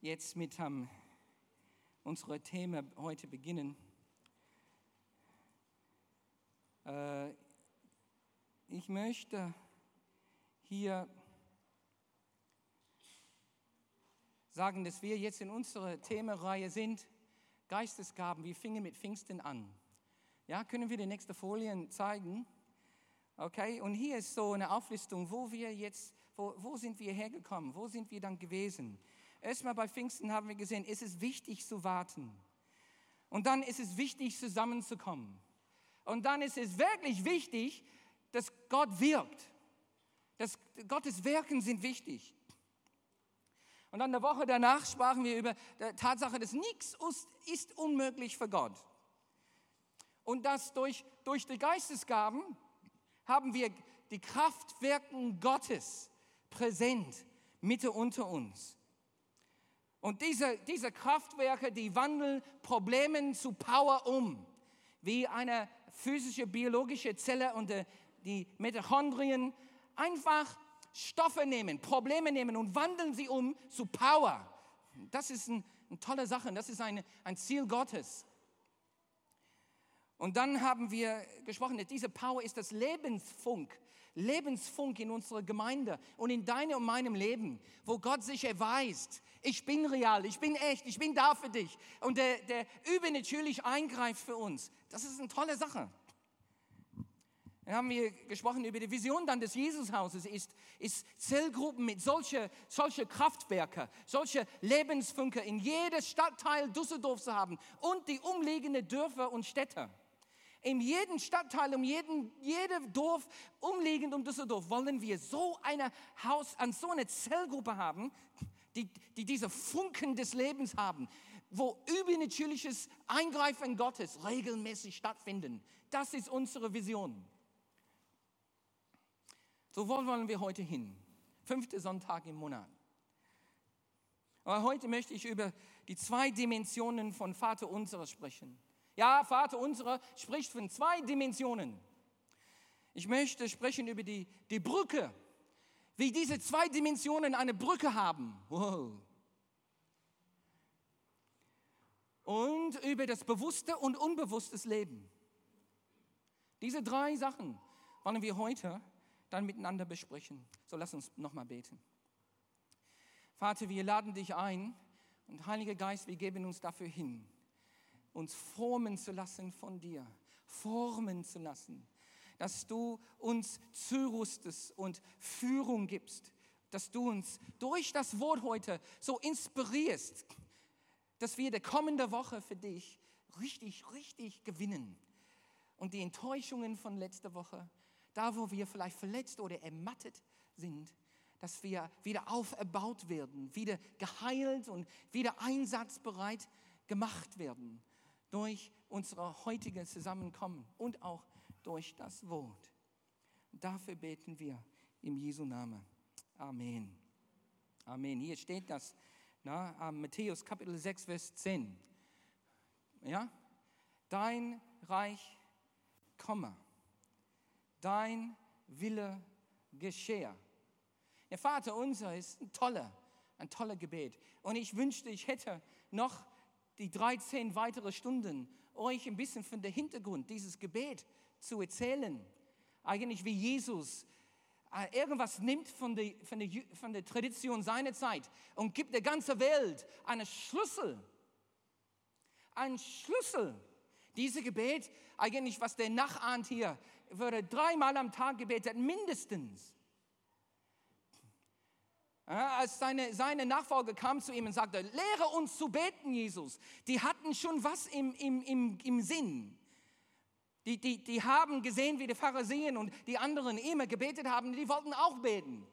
jetzt mit um, unserem Thema heute beginnen. Äh, ich möchte hier sagen, dass wir jetzt in unserer Themenreihe sind, Geistesgaben. Wir fingen mit Pfingsten an. Ja, können wir die nächste Folien zeigen? Okay, und hier ist so eine Auflistung, wo wir jetzt, wo, wo sind wir hergekommen, wo sind wir dann gewesen. Erstmal bei Pfingsten haben wir gesehen, ist es wichtig zu warten. Und dann ist es wichtig, zusammenzukommen. Und dann ist es wirklich wichtig, dass Gott wirkt. Dass Gottes Wirken sind wichtig. Und dann eine Woche danach sprachen wir über die Tatsache, dass nichts ist unmöglich für Gott. Und dass durch, durch die Geistesgaben haben wir die Kraftwerken Gottes präsent, Mitte unter uns. Und diese, diese Kraftwerke, die wandeln Probleme zu Power um, wie eine physische, biologische Zelle und die Mitochondrien einfach Stoffe nehmen, Probleme nehmen und wandeln sie um zu Power. Das ist ein, eine tolle Sache, das ist eine, ein Ziel Gottes. Und dann haben wir gesprochen, diese Power ist das Lebensfunk, Lebensfunk in unserer Gemeinde und in deinem und meinem Leben, wo Gott sich erweist, ich bin real, ich bin echt, ich bin da für dich. Und der, der übernatürlich eingreift für uns. Das ist eine tolle Sache. Dann haben wir gesprochen über die Vision dann des Jesushauses, ist, ist Zellgruppen mit solche, solche Kraftwerke, solche Lebensfunke in jedem Stadtteil Düsseldorf zu haben und die umliegenden Dörfer und Städte. In jedem Stadtteil, um jeden, jedem Dorf umliegend um Düsseldorf wollen wir so eine Haus, an so eine Zellgruppe haben, die, die diese Funken des Lebens haben, wo übernatürliches Eingreifen Gottes regelmäßig stattfinden. Das ist unsere Vision. So wollen wir heute hin. Fünfte Sonntag im Monat. Aber heute möchte ich über die zwei Dimensionen von Vater unserer sprechen. Ja, Vater unserer spricht von zwei Dimensionen. Ich möchte sprechen über die, die Brücke, wie diese zwei Dimensionen eine Brücke haben. Wow. Und über das bewusste und unbewusste Leben. Diese drei Sachen wollen wir heute dann miteinander besprechen. So lass uns nochmal beten. Vater, wir laden dich ein und Heiliger Geist, wir geben uns dafür hin, uns formen zu lassen von dir, formen zu lassen, dass du uns zurüstest und Führung gibst, dass du uns durch das Wort heute so inspirierst, dass wir die kommende Woche für dich richtig, richtig gewinnen. Und die Enttäuschungen von letzter Woche, da wo wir vielleicht verletzt oder ermattet sind, dass wir wieder auferbaut werden, wieder geheilt und wieder einsatzbereit gemacht werden durch unser heutiges Zusammenkommen und auch durch das Wort. Dafür beten wir im Jesu Namen. Amen. Amen. Hier steht das, na, Matthäus Kapitel 6, Vers 10. Ja? Dein Reich komme, dein Wille geschehe. Der Vater unser ist ein toller, ein toller Gebet. Und ich wünschte, ich hätte noch die 13 weitere Stunden, euch ein bisschen von der Hintergrund dieses Gebet zu erzählen. Eigentlich wie Jesus äh, irgendwas nimmt von der, von, der, von der Tradition seiner Zeit und gibt der ganzen Welt einen Schlüssel. Ein Schlüssel. Dieses Gebet, eigentlich was der nachahnt hier, würde dreimal am Tag gebetet, mindestens. Als seine, seine Nachfolger kam zu ihm und sagte, lehre uns zu beten, Jesus. Die hatten schon was im, im, im, im Sinn. Die, die, die haben gesehen, wie die Pharisäer und die anderen immer gebetet haben, die wollten auch beten.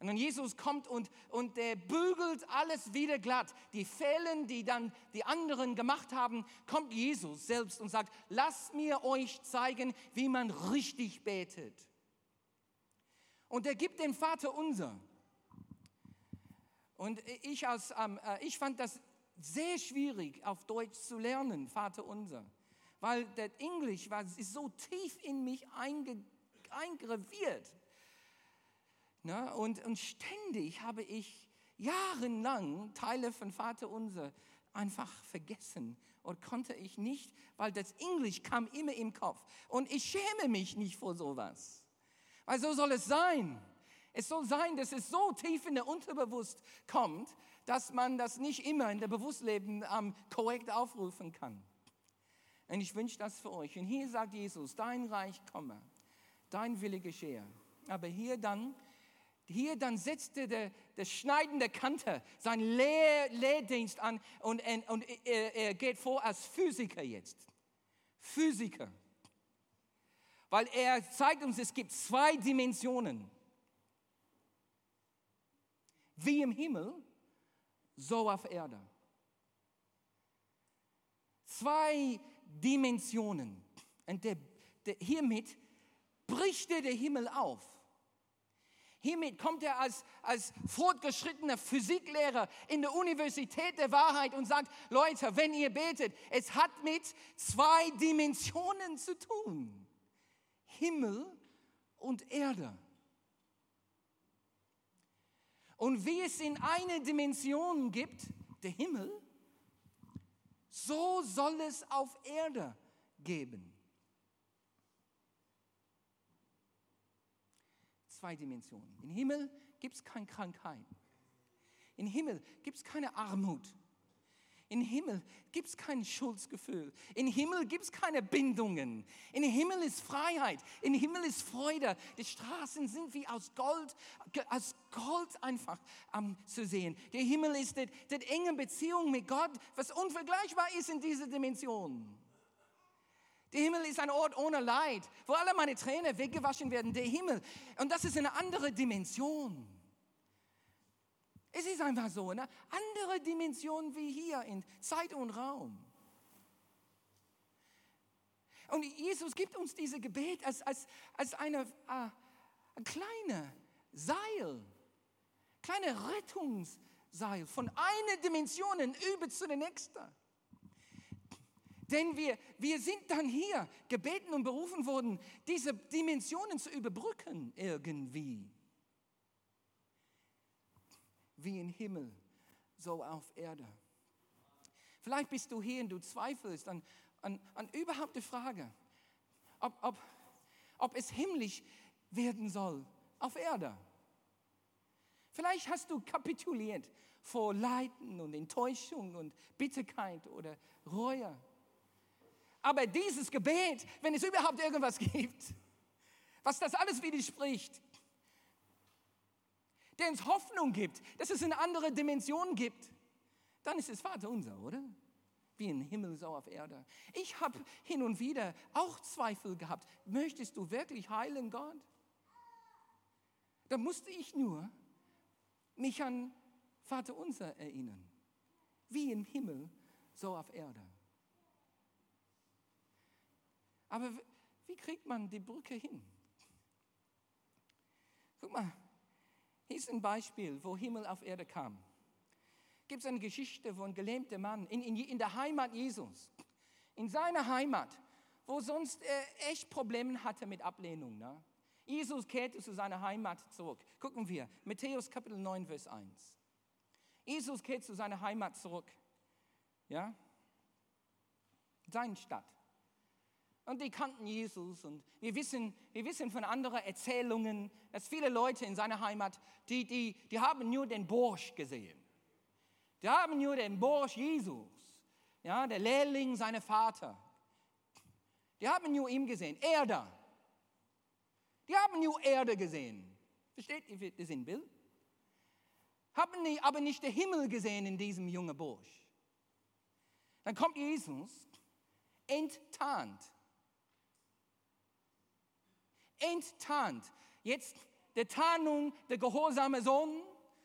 Und dann Jesus kommt und, und der bügelt alles wieder glatt. Die Fehlen, die dann die anderen gemacht haben, kommt Jesus selbst und sagt, lasst mir euch zeigen, wie man richtig betet. Und er gibt den Vater unser. Und ich, als, ähm, äh, ich fand das sehr schwierig auf Deutsch zu lernen, Vater unser weil das Englisch war, ist so tief in mich einge, eingraviert. Na, und, und ständig habe ich jahrelang Teile von Vater Unser einfach vergessen und konnte ich nicht, weil das Englisch kam immer im Kopf. Und ich schäme mich nicht vor sowas. Weil so soll es sein. Es soll sein, dass es so tief in der Unterbewusst kommt, dass man das nicht immer in der Bewusstleben ähm, korrekt aufrufen kann. Und ich wünsche das für euch. Und hier sagt Jesus, dein Reich komme, dein Wille geschehe. Aber hier dann hier dann setzte der, der schneidende Kanter seinen Lehr Lehrdienst an und, und er, er geht vor als Physiker jetzt. Physiker. Weil er zeigt uns, es gibt zwei Dimensionen. Wie im Himmel, so auf Erde. Zwei Dimensionen. Und der, der, hiermit bricht er der Himmel auf Hiermit kommt er als, als fortgeschrittener Physiklehrer in der Universität der Wahrheit und sagt, Leute, wenn ihr betet, es hat mit zwei Dimensionen zu tun. Himmel und Erde. Und wie es in eine Dimension gibt, der Himmel, so soll es auf Erde geben. zwei Dimensionen. Im Himmel gibt es keine Krankheit. Im Himmel gibt es keine Armut. Im Himmel gibt es kein Schuldgefühl. Im Himmel gibt es keine Bindungen. Im Himmel ist Freiheit. Im Himmel ist Freude. Die Straßen sind wie aus Gold, als Gold einfach um, zu sehen. Der Himmel ist die, die enge Beziehung mit Gott, was unvergleichbar ist in dieser Dimension. Der Himmel ist ein Ort ohne Leid, wo alle meine Tränen weggewaschen werden. Der Himmel. Und das ist eine andere Dimension. Es ist einfach so, eine andere Dimension wie hier in Zeit und Raum. Und Jesus gibt uns dieses Gebet als, als, als eine, äh, eine kleine Seil, kleine Rettungsseil von einer Dimension über zu der nächsten. Denn wir, wir sind dann hier gebeten und berufen worden, diese Dimensionen zu überbrücken irgendwie. Wie im Himmel, so auf Erde. Vielleicht bist du hier und du zweifelst an, an, an überhaupt die Frage, ob, ob, ob es himmlisch werden soll auf Erde. Vielleicht hast du kapituliert vor Leiden und Enttäuschung und Bitterkeit oder Reue. Aber dieses Gebet, wenn es überhaupt irgendwas gibt, was das alles widerspricht, der uns Hoffnung gibt, dass es eine andere Dimension gibt, dann ist es Vater unser, oder? Wie im Himmel, so auf Erde. Ich habe hin und wieder auch Zweifel gehabt. Möchtest du wirklich heilen, Gott? Da musste ich nur mich an Vater unser erinnern. Wie im Himmel, so auf Erde. Aber wie kriegt man die Brücke hin? Guck mal, hier ist ein Beispiel, wo Himmel auf Erde kam. Gibt es eine Geschichte von einem gelähmten Mann in, in, in, der Heimat Jesus, in seiner Heimat, wo sonst er echt Probleme hatte mit Ablehnung. Ne? Jesus kehrte zu seiner Heimat zurück. Gucken wir, Matthäus Kapitel 9, Vers 1. Jesus kehrt zu seiner Heimat zurück. Ja? Seine Stadt. Und die kannten Jesus. Und wir wissen, wir wissen von anderen Erzählungen, dass viele Leute in seiner Heimat, die, die, die haben nur den Bursch gesehen. Die haben nur den Bursch Jesus, ja, der Lehrling seiner Vater. Die haben nur ihn gesehen, Erde. Die haben nur Erde gesehen. Versteht ihr das in Bild? Haben die aber nicht den Himmel gesehen in diesem jungen Bursch. Dann kommt Jesus, enttarnt enttarnt. Jetzt der Tarnung, der gehorsame Sohn,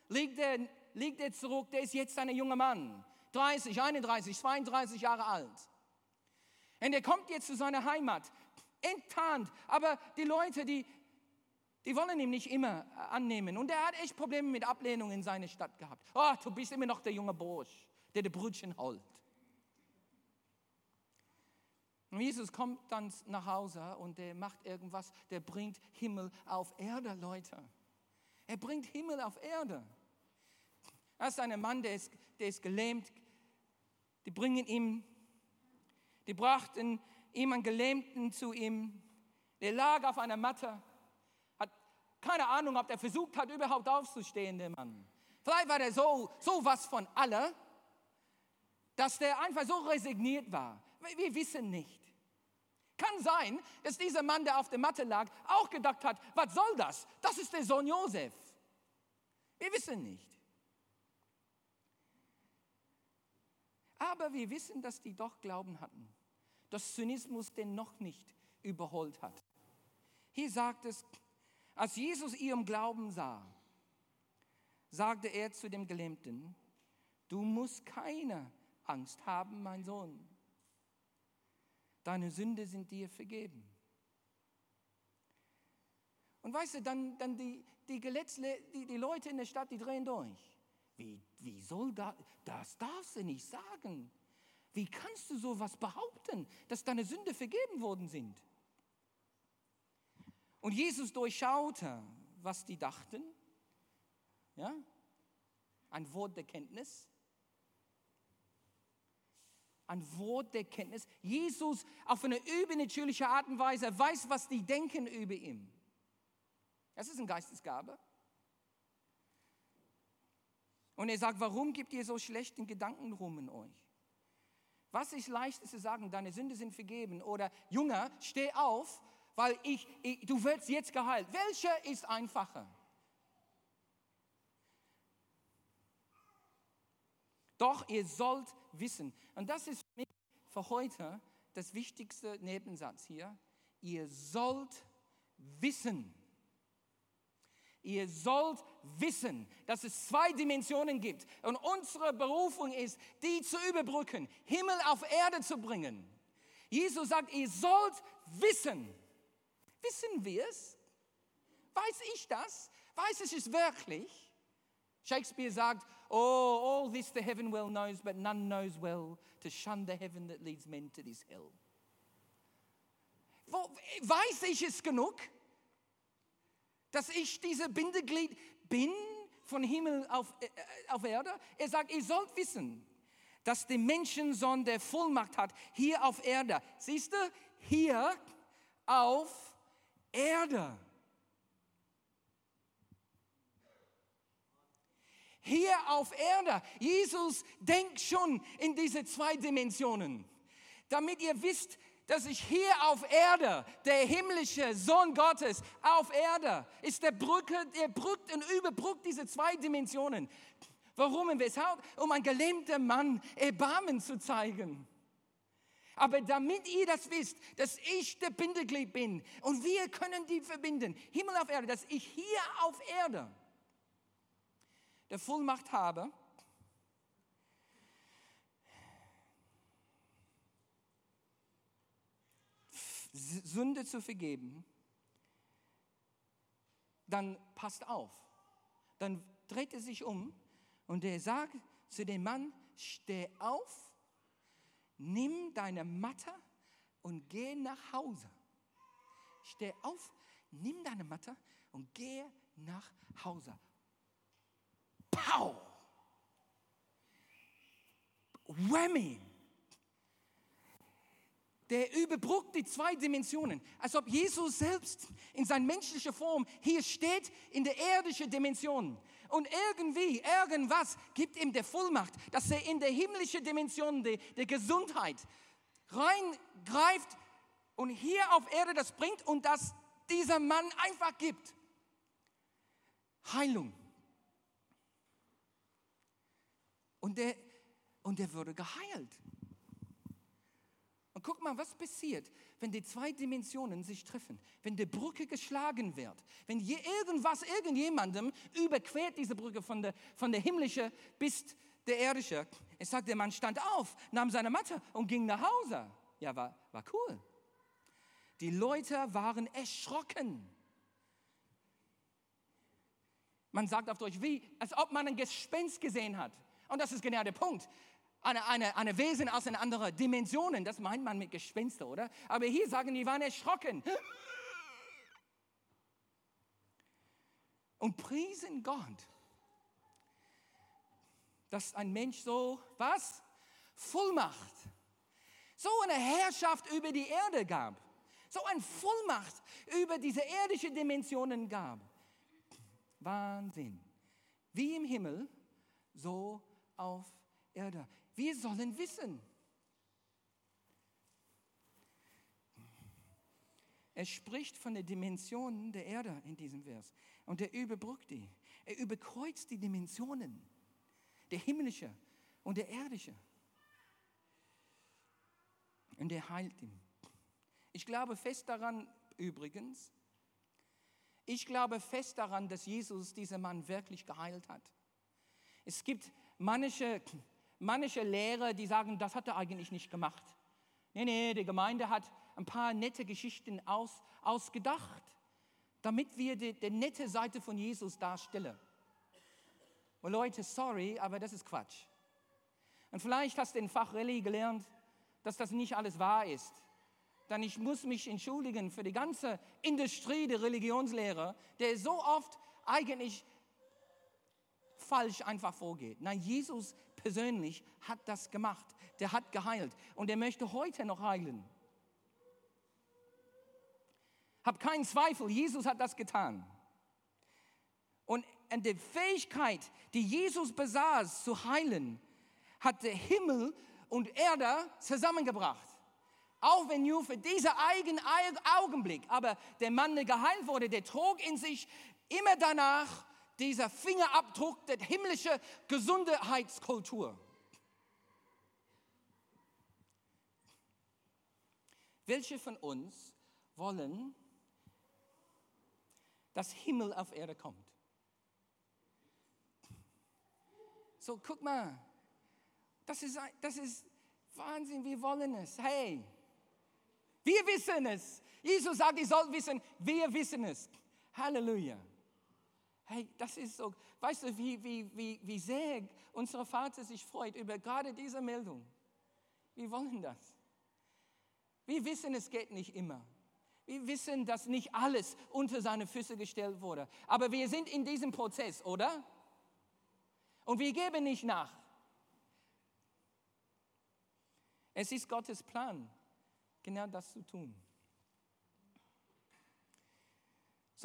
liegt er, liegt zurück, der ist jetzt ein junger Mann, 30, 31, 32 Jahre alt. Und er kommt jetzt zu seiner Heimat, enttarnt, aber die Leute, die, die wollen ihn nicht immer annehmen. Und er hat echt Probleme mit Ablehnung in seiner Stadt gehabt. Oh, du bist immer noch der junge Bursch, der die Brötchen holt. Und Jesus kommt dann nach Hause und der macht irgendwas, der bringt Himmel auf Erde, Leute. Er bringt Himmel auf Erde. Da ist ein Mann, der ist, der ist gelähmt. Die bringen ihm, die brachten ihm einen Gelähmten zu ihm. Der lag auf einer Matte. Hat keine Ahnung, ob er versucht hat, überhaupt aufzustehen, der Mann. Vielleicht war der so, so was von alle, dass der einfach so resigniert war. Wir wissen nicht. Kann sein, dass dieser Mann, der auf der Matte lag, auch gedacht hat, was soll das? Das ist der Sohn Josef. Wir wissen nicht. Aber wir wissen, dass die doch Glauben hatten, dass Zynismus den noch nicht überholt hat. Hier sagt es, als Jesus ihrem Glauben sah, sagte er zu dem Gelähmten, du musst keine Angst haben, mein Sohn. Deine Sünde sind dir vergeben. Und weißt du, dann, dann die, die, Geletzle, die, die Leute in der Stadt, die drehen durch. Wie, wie soll das, das darfst du nicht sagen. Wie kannst du sowas behaupten, dass deine Sünde vergeben worden sind? Und Jesus durchschaute, was die dachten. Ja? Ein Wort der Kenntnis. Ein Wort der Kenntnis. Jesus auf eine übernatürliche Art und Weise weiß, was die denken über ihn. Das ist eine Geistesgabe. Und er sagt, warum gibt ihr so schlechten Gedanken rum in euch? Was ist leicht zu sagen, deine Sünde sind vergeben oder Junger, steh auf, weil ich, ich du wirst jetzt geheilt. Welcher ist einfacher? Doch ihr sollt wissen, und das ist für mich für heute das wichtigste Nebensatz hier, ihr sollt wissen. Ihr sollt wissen, dass es zwei Dimensionen gibt. Und unsere Berufung ist, die zu überbrücken, Himmel auf Erde zu bringen. Jesus sagt, ihr sollt wissen. Wissen wir es? Weiß ich das? Weiß ich es wirklich? Shakespeare sagt, Oh, all this the heaven well knows, but none knows well to shun the heaven that leads men to this hell. Wo, weiß ich es genug? dass ich diese Bindeglied bin von Himmel auf, äh, auf Erde? Er sagt, ihr sollt wissen, dass der Menschensohn der Vollmacht hat hier auf Erde. Siehst du, hier auf Erde. Hier auf Erde. Jesus denkt schon in diese zwei Dimensionen. Damit ihr wisst, dass ich hier auf Erde, der himmlische Sohn Gottes auf Erde, ist der Brücke, der brückt und überbrückt diese zwei Dimensionen. Warum und weshalb? Um ein gelähmter Mann Erbarmen zu zeigen. Aber damit ihr das wisst, dass ich der Bindeglied bin und wir können die verbinden, Himmel auf Erde, dass ich hier auf Erde der Vollmacht habe, Sünde zu vergeben, dann passt auf. Dann dreht er sich um und er sagt zu dem Mann, steh auf, nimm deine Matte und geh nach Hause. Steh auf, nimm deine Matte und geh nach Hause. Pow! Whammy! der überbrückt die zwei Dimensionen, als ob Jesus selbst in seiner menschlichen Form hier steht in der irdischen Dimension. Und irgendwie, irgendwas gibt ihm der Vollmacht, dass er in der himmlischen Dimension der, der Gesundheit reingreift und hier auf Erde das bringt und das dieser Mann einfach gibt. Heilung. Und der, und der wurde geheilt guck mal, was passiert, wenn die zwei Dimensionen sich treffen, wenn die Brücke geschlagen wird, wenn je irgendwas irgendjemandem überquert diese Brücke von der, von der himmlischen bis der irdische. Es sagt, der Mann stand auf, nahm seine Matte und ging nach Hause. Ja, war, war cool. Die Leute waren erschrocken. Man sagt auf Deutsch, wie, als ob man ein Gespenst gesehen hat. Und das ist genau der Punkt eine, eine, eine Wesen aus einer anderen Dimensionen. Das meint man mit Gespenster, oder? Aber hier sagen die waren erschrocken. Und priesen Gott. dass ein Mensch so, was? Vollmacht. So eine Herrschaft über die Erde gab. So eine Vollmacht über diese irdischen Dimensionen gab. Wahnsinn. Wie im Himmel, so auf Erde. Wir sollen wissen. Er spricht von der Dimension der Erde in diesem Vers. Und er überbrückt die. Er überkreuzt die Dimensionen. Der himmlische und der irdische. Und er heilt ihn. Ich glaube fest daran, übrigens, ich glaube fest daran, dass Jesus diesen Mann wirklich geheilt hat. Es gibt manche, manche Lehrer, die sagen, das hat er eigentlich nicht gemacht. Nee, nee, die Gemeinde hat ein paar nette Geschichten aus, ausgedacht, damit wir die, die nette Seite von Jesus darstellen. Und Leute, sorry, aber das ist Quatsch. Und vielleicht hast du in Fach gelernt, dass das nicht alles wahr ist. Dann ich muss mich entschuldigen für die ganze Industrie der Religionslehre, der so oft eigentlich falsch einfach vorgeht. Nein, Jesus persönlich hat das gemacht. Der hat geheilt und er möchte heute noch heilen. Hab keinen Zweifel, Jesus hat das getan. Und die Fähigkeit, die Jesus besaß zu heilen, hat der Himmel und Erde zusammengebracht. Auch wenn nur für diesen eigenen Augenblick. Aber der Mann, der geheilt wurde, der trug in sich immer danach dieser Fingerabdruck der himmlischen Gesundheitskultur. Welche von uns wollen dass Himmel auf Erde kommt. So, guck mal, das ist, das ist Wahnsinn, wir wollen es. Hey, wir wissen es. Jesus sagt, ihr sollt wissen, wir wissen es. Halleluja. Hey, das ist so, weißt du, wie, wie, wie, wie sehr unser Vater sich freut über gerade diese Meldung. Wir wollen das. Wir wissen, es geht nicht immer. Wir wissen, dass nicht alles unter seine Füße gestellt wurde. Aber wir sind in diesem Prozess, oder? Und wir geben nicht nach. Es ist Gottes Plan, genau das zu tun.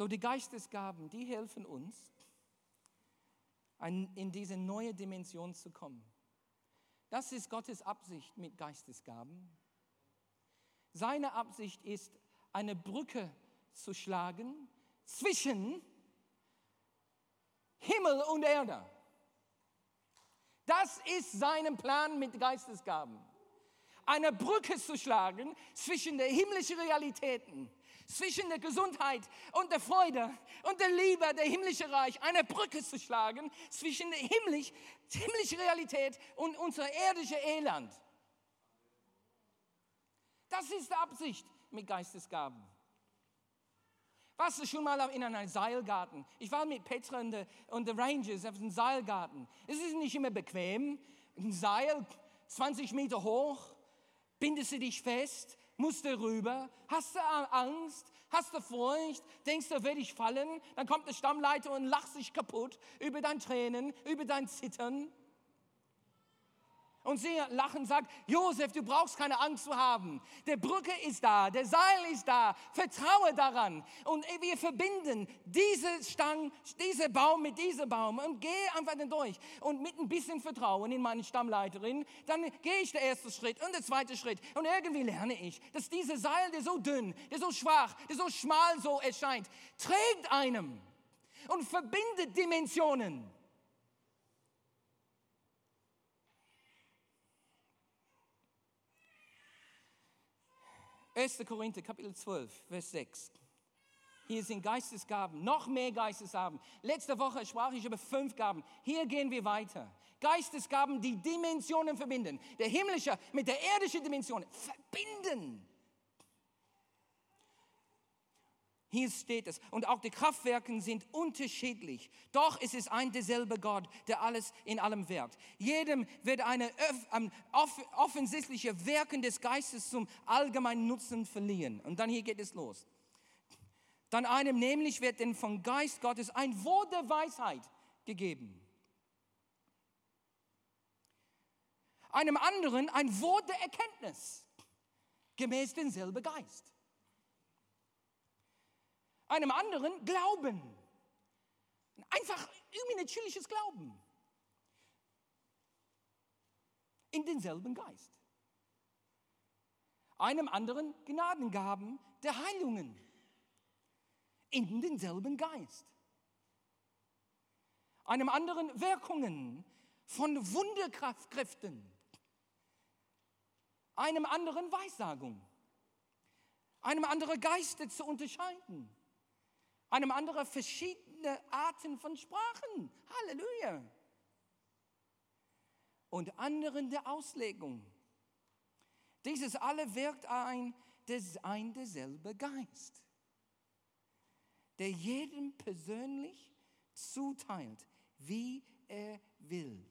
So die Geistesgaben, die helfen uns, in diese neue Dimension zu kommen. Das ist Gottes Absicht mit Geistesgaben. Seine Absicht ist, eine Brücke zu schlagen zwischen Himmel und Erde. Das ist sein Plan mit Geistesgaben. Eine Brücke zu schlagen zwischen den himmlischen Realitäten, zwischen der Gesundheit und der Freude und der Liebe, der himmlische Reich. Eine Brücke zu schlagen zwischen der himmlisch, himmlischen Realität und unser irdischer Elend. Das ist die Absicht mit Geistesgaben. Warst du schon mal in einem Seilgarten? Ich war mit Petra und den Rangers auf einem Seilgarten. Es ist nicht immer bequem. Ein Seil, 20 Meter hoch, bindest du dich fest, musst du rüber, hast du Angst, hast du Furcht, denkst du, werde ich fallen? Dann kommt der Stammleiter und lacht sich kaputt über dein Tränen, über dein Zittern. Und sie lachen sagen, Josef, du brauchst keine Angst zu haben. Der Brücke ist da, der Seil ist da. Vertraue daran. Und wir verbinden diese Stang, diese Baum mit diesem Baum und gehe einfach dann durch. Und mit ein bisschen Vertrauen in meine Stammleiterin, dann gehe ich den ersten Schritt und den zweiten Schritt. Und irgendwie lerne ich, dass dieser Seil, der so dünn, der so schwach, der so schmal so erscheint, trägt einem und verbindet Dimensionen. 1. Korinther Kapitel 12, Vers 6. Hier sind Geistesgaben, noch mehr Geistesgaben. Letzte Woche sprach ich über fünf Gaben. Hier gehen wir weiter. Geistesgaben, die Dimensionen verbinden. Der himmlische mit der irdischen Dimension verbinden. Hier steht es. Und auch die Kraftwerke sind unterschiedlich. Doch ist es ein derselbe Gott, der alles in allem wirkt. Jedem wird eine off offensichtliche Wirken des Geistes zum allgemeinen Nutzen verliehen. Und dann hier geht es los. Dann einem nämlich wird denn vom Geist Gottes ein Wort der Weisheit gegeben. einem anderen ein Wort der Erkenntnis, gemäß denselben Geist. Einem anderen Glauben, einfach irgendwie natürliches Glauben, in denselben Geist. Einem anderen Gnadengaben der Heilungen, in denselben Geist. Einem anderen Wirkungen von Wunderkräften, einem anderen Weissagung, einem anderen Geiste zu unterscheiden, einem anderen verschiedene Arten von Sprachen. Halleluja. Und anderen der Auslegung. Dieses alle wirkt ein, ein derselbe Geist, der jedem persönlich zuteilt, wie er will.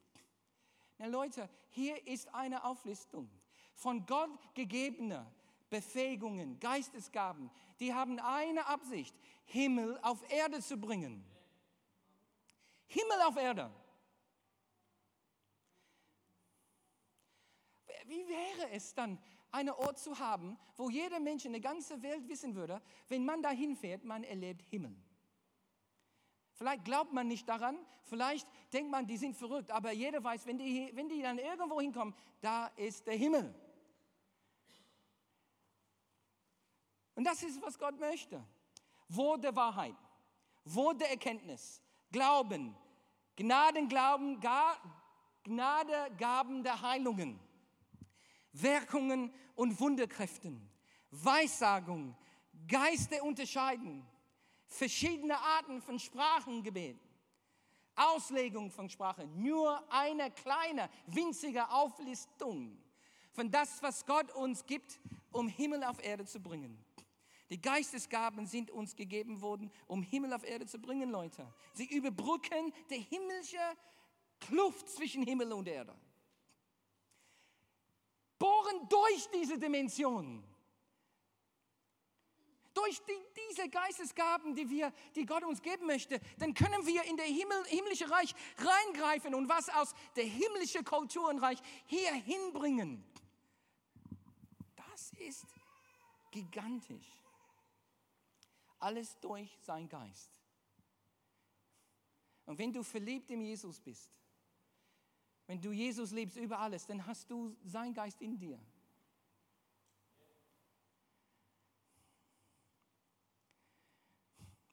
Na Leute, hier ist eine Auflistung von Gott gegebener Befähigungen, Geistesgaben, die haben eine Absicht, Himmel auf Erde zu bringen. Himmel auf Erde. Wie wäre es dann, einen Ort zu haben, wo jeder Mensch in der ganzen Welt wissen würde, wenn man dahin fährt, man erlebt Himmel. Vielleicht glaubt man nicht daran, vielleicht denkt man, die sind verrückt, aber jeder weiß, wenn die, wenn die dann irgendwo hinkommen, da ist der Himmel. Und das ist, was Gott möchte. Wort der Wahrheit, Wort der Erkenntnis, Glauben, Gnadenglauben, Gnadegaben der Heilungen, Wirkungen und Wunderkräften, Weissagung, Geiste unterscheiden, verschiedene Arten von Sprachengebet, Auslegung von Sprache, nur eine kleine, winzige Auflistung von das, was Gott uns gibt, um Himmel auf Erde zu bringen. Die Geistesgaben sind uns gegeben worden, um Himmel auf Erde zu bringen, Leute. Sie überbrücken die himmlische Kluft zwischen Himmel und Erde. Bohren durch diese Dimension durch die, diese Geistesgaben, die, wir, die Gott uns geben möchte, dann können wir in der Himmel, himmlische Reich reingreifen und was aus der himmlischen Kulturenreich hier hinbringen. Das ist gigantisch. Alles durch sein Geist. Und wenn du verliebt in Jesus bist, wenn du Jesus liebst über alles, dann hast du sein Geist in dir.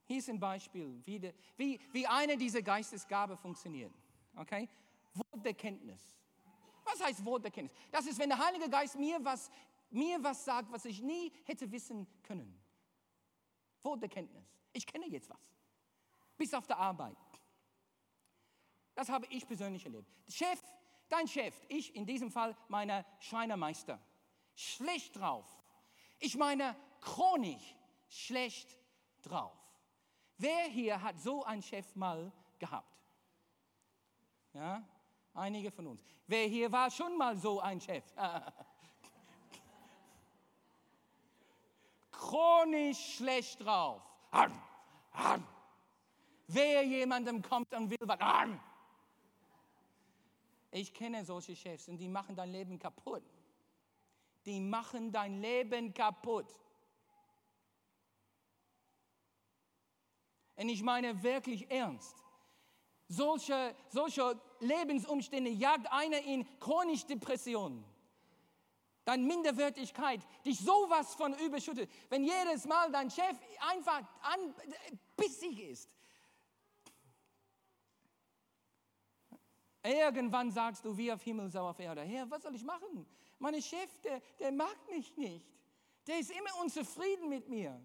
Hier ist ein Beispiel, wie, de, wie, wie eine dieser Geistesgabe funktioniert. Okay? Wort der Kenntnis. Was heißt Wort der Kenntnis? Das ist, wenn der Heilige Geist mir was, mir was sagt, was ich nie hätte wissen können. Wort der Kenntnis. Ich kenne jetzt was. Bis auf der Arbeit. Das habe ich persönlich erlebt. Chef, dein Chef, ich in diesem Fall meiner Schreinermeister, schlecht drauf. Ich meine chronisch schlecht drauf. Wer hier hat so einen Chef mal gehabt? Ja, einige von uns. Wer hier war schon mal so ein Chef? Chronisch schlecht drauf. Wer jemandem kommt und will was. Ich kenne solche Chefs und die machen dein Leben kaputt. Die machen dein Leben kaputt. Und ich meine wirklich ernst. Solche, solche Lebensumstände jagt einer in chronische Depression. Deine Minderwertigkeit dich sowas von überschüttet. Wenn jedes Mal dein Chef einfach an, bissig ist. Irgendwann sagst du, wie auf Himmel, so auf Erde. Herr, was soll ich machen? Mein Chef, der, der mag mich nicht. Der ist immer unzufrieden mit mir.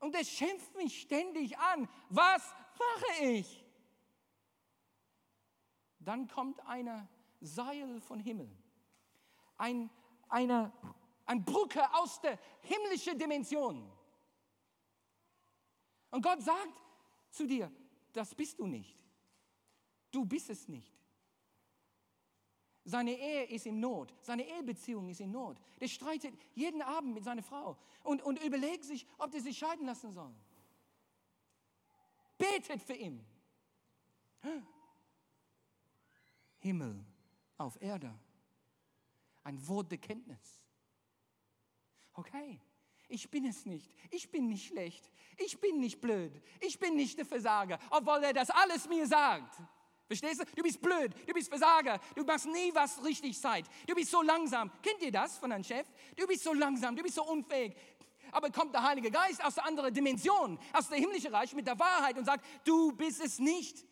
Und er schimpft mich ständig an. Was mache ich? Dann kommt eine Seil von Himmel. Ein, eine, ein Brücke aus der himmlischen Dimension. Und Gott sagt zu dir, das bist du nicht. Du bist es nicht. Seine Ehe ist in Not. Seine Ehebeziehung ist in Not. Der streitet jeden Abend mit seiner Frau und, und überlegt sich, ob er sich scheiden lassen soll. Betet für ihn. Himmel auf Erde. Ein Wort der Kenntnis. Okay, ich bin es nicht. Ich bin nicht schlecht. Ich bin nicht blöd. Ich bin nicht der Versager, obwohl er das alles mir sagt. Verstehst du? Du bist blöd, du bist Versager, du machst nie was richtig Zeit. Du bist so langsam. Kennt ihr das von einem Chef? Du bist so langsam, du bist so unfähig. Aber kommt der Heilige Geist aus der anderen Dimension, aus der himmlischen Reich mit der Wahrheit und sagt, du bist es nicht.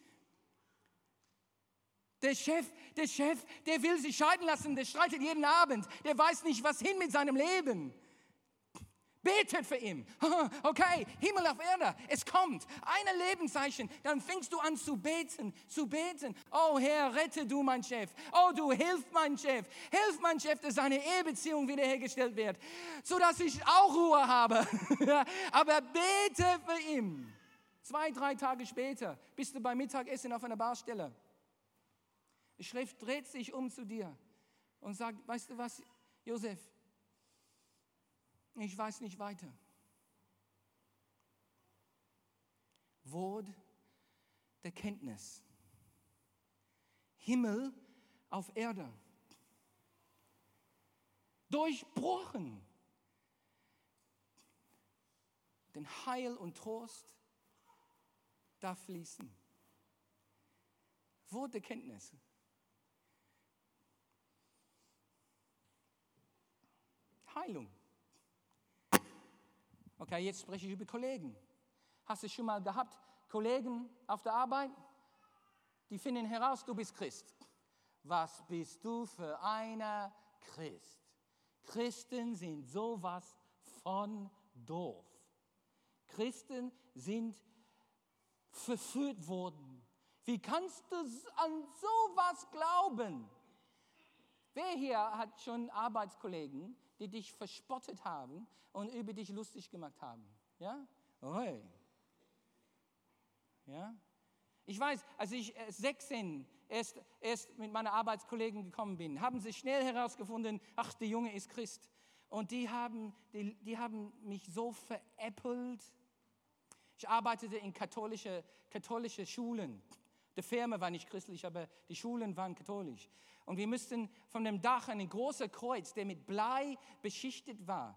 Der Chef, der Chef, der will sich scheiden lassen, der streitet jeden Abend, der weiß nicht, was hin mit seinem Leben. Betet für ihn. Okay, Himmel auf Erde, es kommt. Ein Lebenszeichen. Dann fängst du an zu beten, zu beten. Oh Herr, rette du mein Chef. Oh du, hilf mein Chef. Hilf mein Chef, dass seine Ehebeziehung wiederhergestellt wird, sodass ich auch Ruhe habe. Aber bete für ihn. Zwei, drei Tage später bist du beim Mittagessen auf einer Barstelle. Die Schrift dreht sich um zu dir und sagt, weißt du was, Josef, ich weiß nicht weiter. Wort der Kenntnis. Himmel auf Erde. Durchbrochen. Denn Heil und Trost darf fließen. Wort der Kenntnis. Heilung. Okay, jetzt spreche ich über Kollegen. Hast du schon mal gehabt, Kollegen auf der Arbeit? Die finden heraus, du bist Christ. Was bist du für einer Christ? Christen sind sowas von doof. Christen sind verführt worden. Wie kannst du an sowas glauben? Wer hier hat schon Arbeitskollegen, die dich verspottet haben und über dich lustig gemacht haben. Ja? Oi. Ja? Ich weiß, als ich 16 erst, erst mit meinen Arbeitskollegen gekommen bin, haben sie schnell herausgefunden, ach, der Junge ist Christ. Und die haben, die, die haben mich so veräppelt. Ich arbeitete in katholische, katholische Schulen. Die Firma war nicht christlich, aber die Schulen waren katholisch. Und wir müssten von dem Dach ein großer Kreuz, der mit Blei beschichtet war,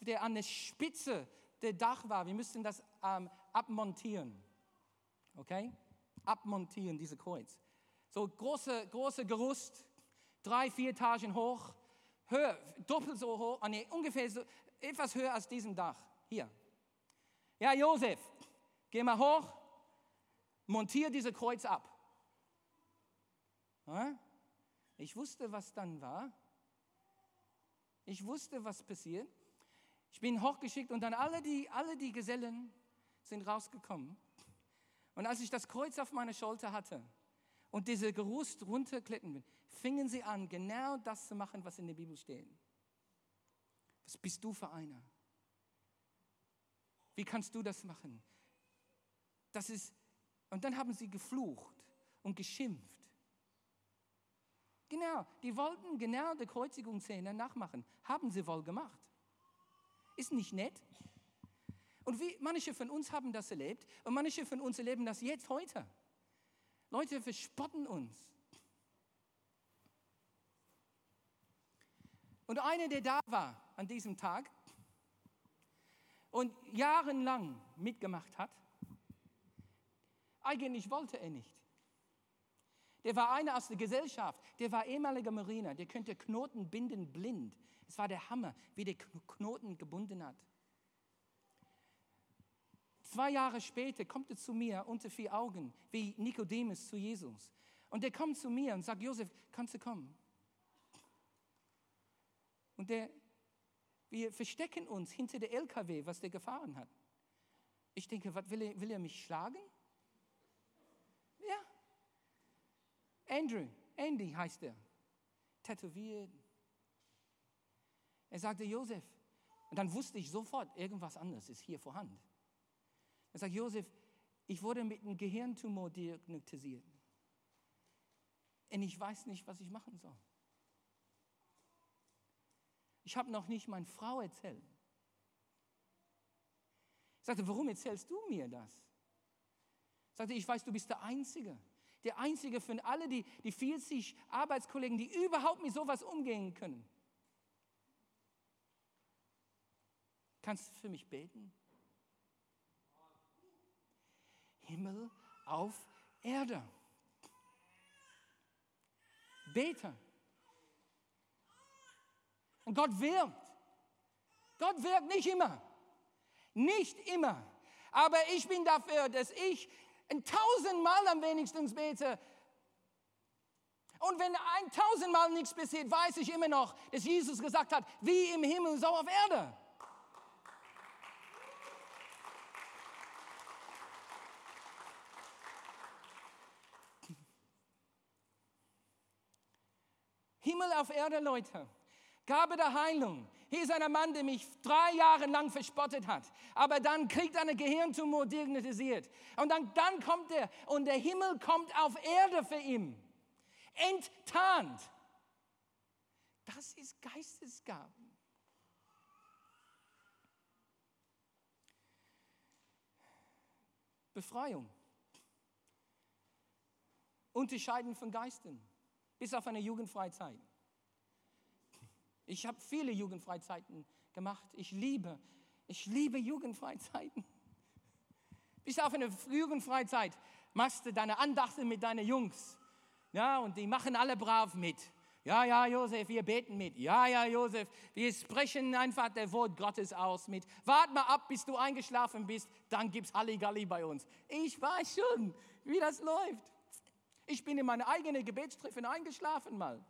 der an der Spitze der Dach war, wir müssten das ähm, abmontieren. Okay? Abmontieren, diese Kreuz. So große, große Gerüst, drei, vier Etagen hoch, höher, doppelt so hoch, nee, ungefähr so, etwas höher als diesem Dach. Hier. Ja, Josef, geh mal hoch, montier diese Kreuz ab. Ja? Ich wusste, was dann war. Ich wusste, was passiert. Ich bin hochgeschickt und dann alle die, alle die Gesellen sind rausgekommen. Und als ich das Kreuz auf meiner Schulter hatte und diese Gerust runterklettern bin, fingen sie an, genau das zu machen, was in der Bibel steht. Was bist du für einer? Wie kannst du das machen? Das ist, und dann haben sie geflucht und geschimpft. Genau, die wollten genau die Kreuzigungsszene nachmachen. Haben sie wohl gemacht. Ist nicht nett? Und wie, manche von uns haben das erlebt und manche von uns erleben das jetzt heute. Leute verspotten uns. Und einer, der da war an diesem Tag und jahrelang mitgemacht hat, eigentlich wollte er nicht. Der war einer aus der Gesellschaft, der war ehemaliger Mariner, der könnte Knoten binden blind. Es war der Hammer, wie der Knoten gebunden hat. Zwei Jahre später kommt er zu mir unter vier Augen, wie Nikodemus zu Jesus. Und der kommt zu mir und sagt, Josef, kannst du kommen? Und der, wir verstecken uns hinter der LKW, was der gefahren hat. Ich denke, was will er, will er mich schlagen? Andrew, Andy heißt er, tätowiert. Er sagte, Josef, und dann wusste ich sofort, irgendwas anderes ist hier vorhanden. Er sagt, Josef, ich wurde mit einem Gehirntumor diagnostiziert. Und ich weiß nicht, was ich machen soll. Ich habe noch nicht meine Frau erzählt. Ich sagte, warum erzählst du mir das? Ich sagte, ich weiß, du bist der Einzige, Der einzige von alle die, die 40 Arbeitskollegen, die überhaupt mit sowas umgehen können. Kannst du für mich beten? Himmel auf Erde. Bete. Und Gott wirkt. Gott wirkt nicht immer. Nicht immer. Aber ich bin dafür, dass ich ein tausendmal am wenigsten bete. Und wenn ein tausendmal nichts passiert, weiß ich immer noch, dass Jesus gesagt hat, wie im Himmel, so auf Erde. Himmel auf Erde, Leute. Gabe der Heilung. Hier ist ein Mann, der mich drei Jahre lang verspottet hat, aber dann kriegt er einen Gehirntumor diagnostiziert. Und dann, dann kommt er und der Himmel kommt auf Erde für ihn. Enttarnt. Das ist Geistesgaben. Befreiung. Unterscheiden von Geistern bis auf eine Jugendfreizeit. Ich habe viele Jugendfreizeiten gemacht. Ich liebe, ich liebe Jugendfreizeiten. Bis auf eine Jugendfreizeit machst du deine Andachte mit deinen Jungs. Ja, und die machen alle brav mit. Ja, ja, Josef, wir beten mit. Ja, ja, Josef, wir sprechen einfach das Wort Gottes aus mit. Wart mal ab, bis du eingeschlafen bist, dann gibt's Halligalli bei uns. Ich weiß schon, wie das läuft. Ich bin in meine eigene Gebetstreffen eingeschlafen mal.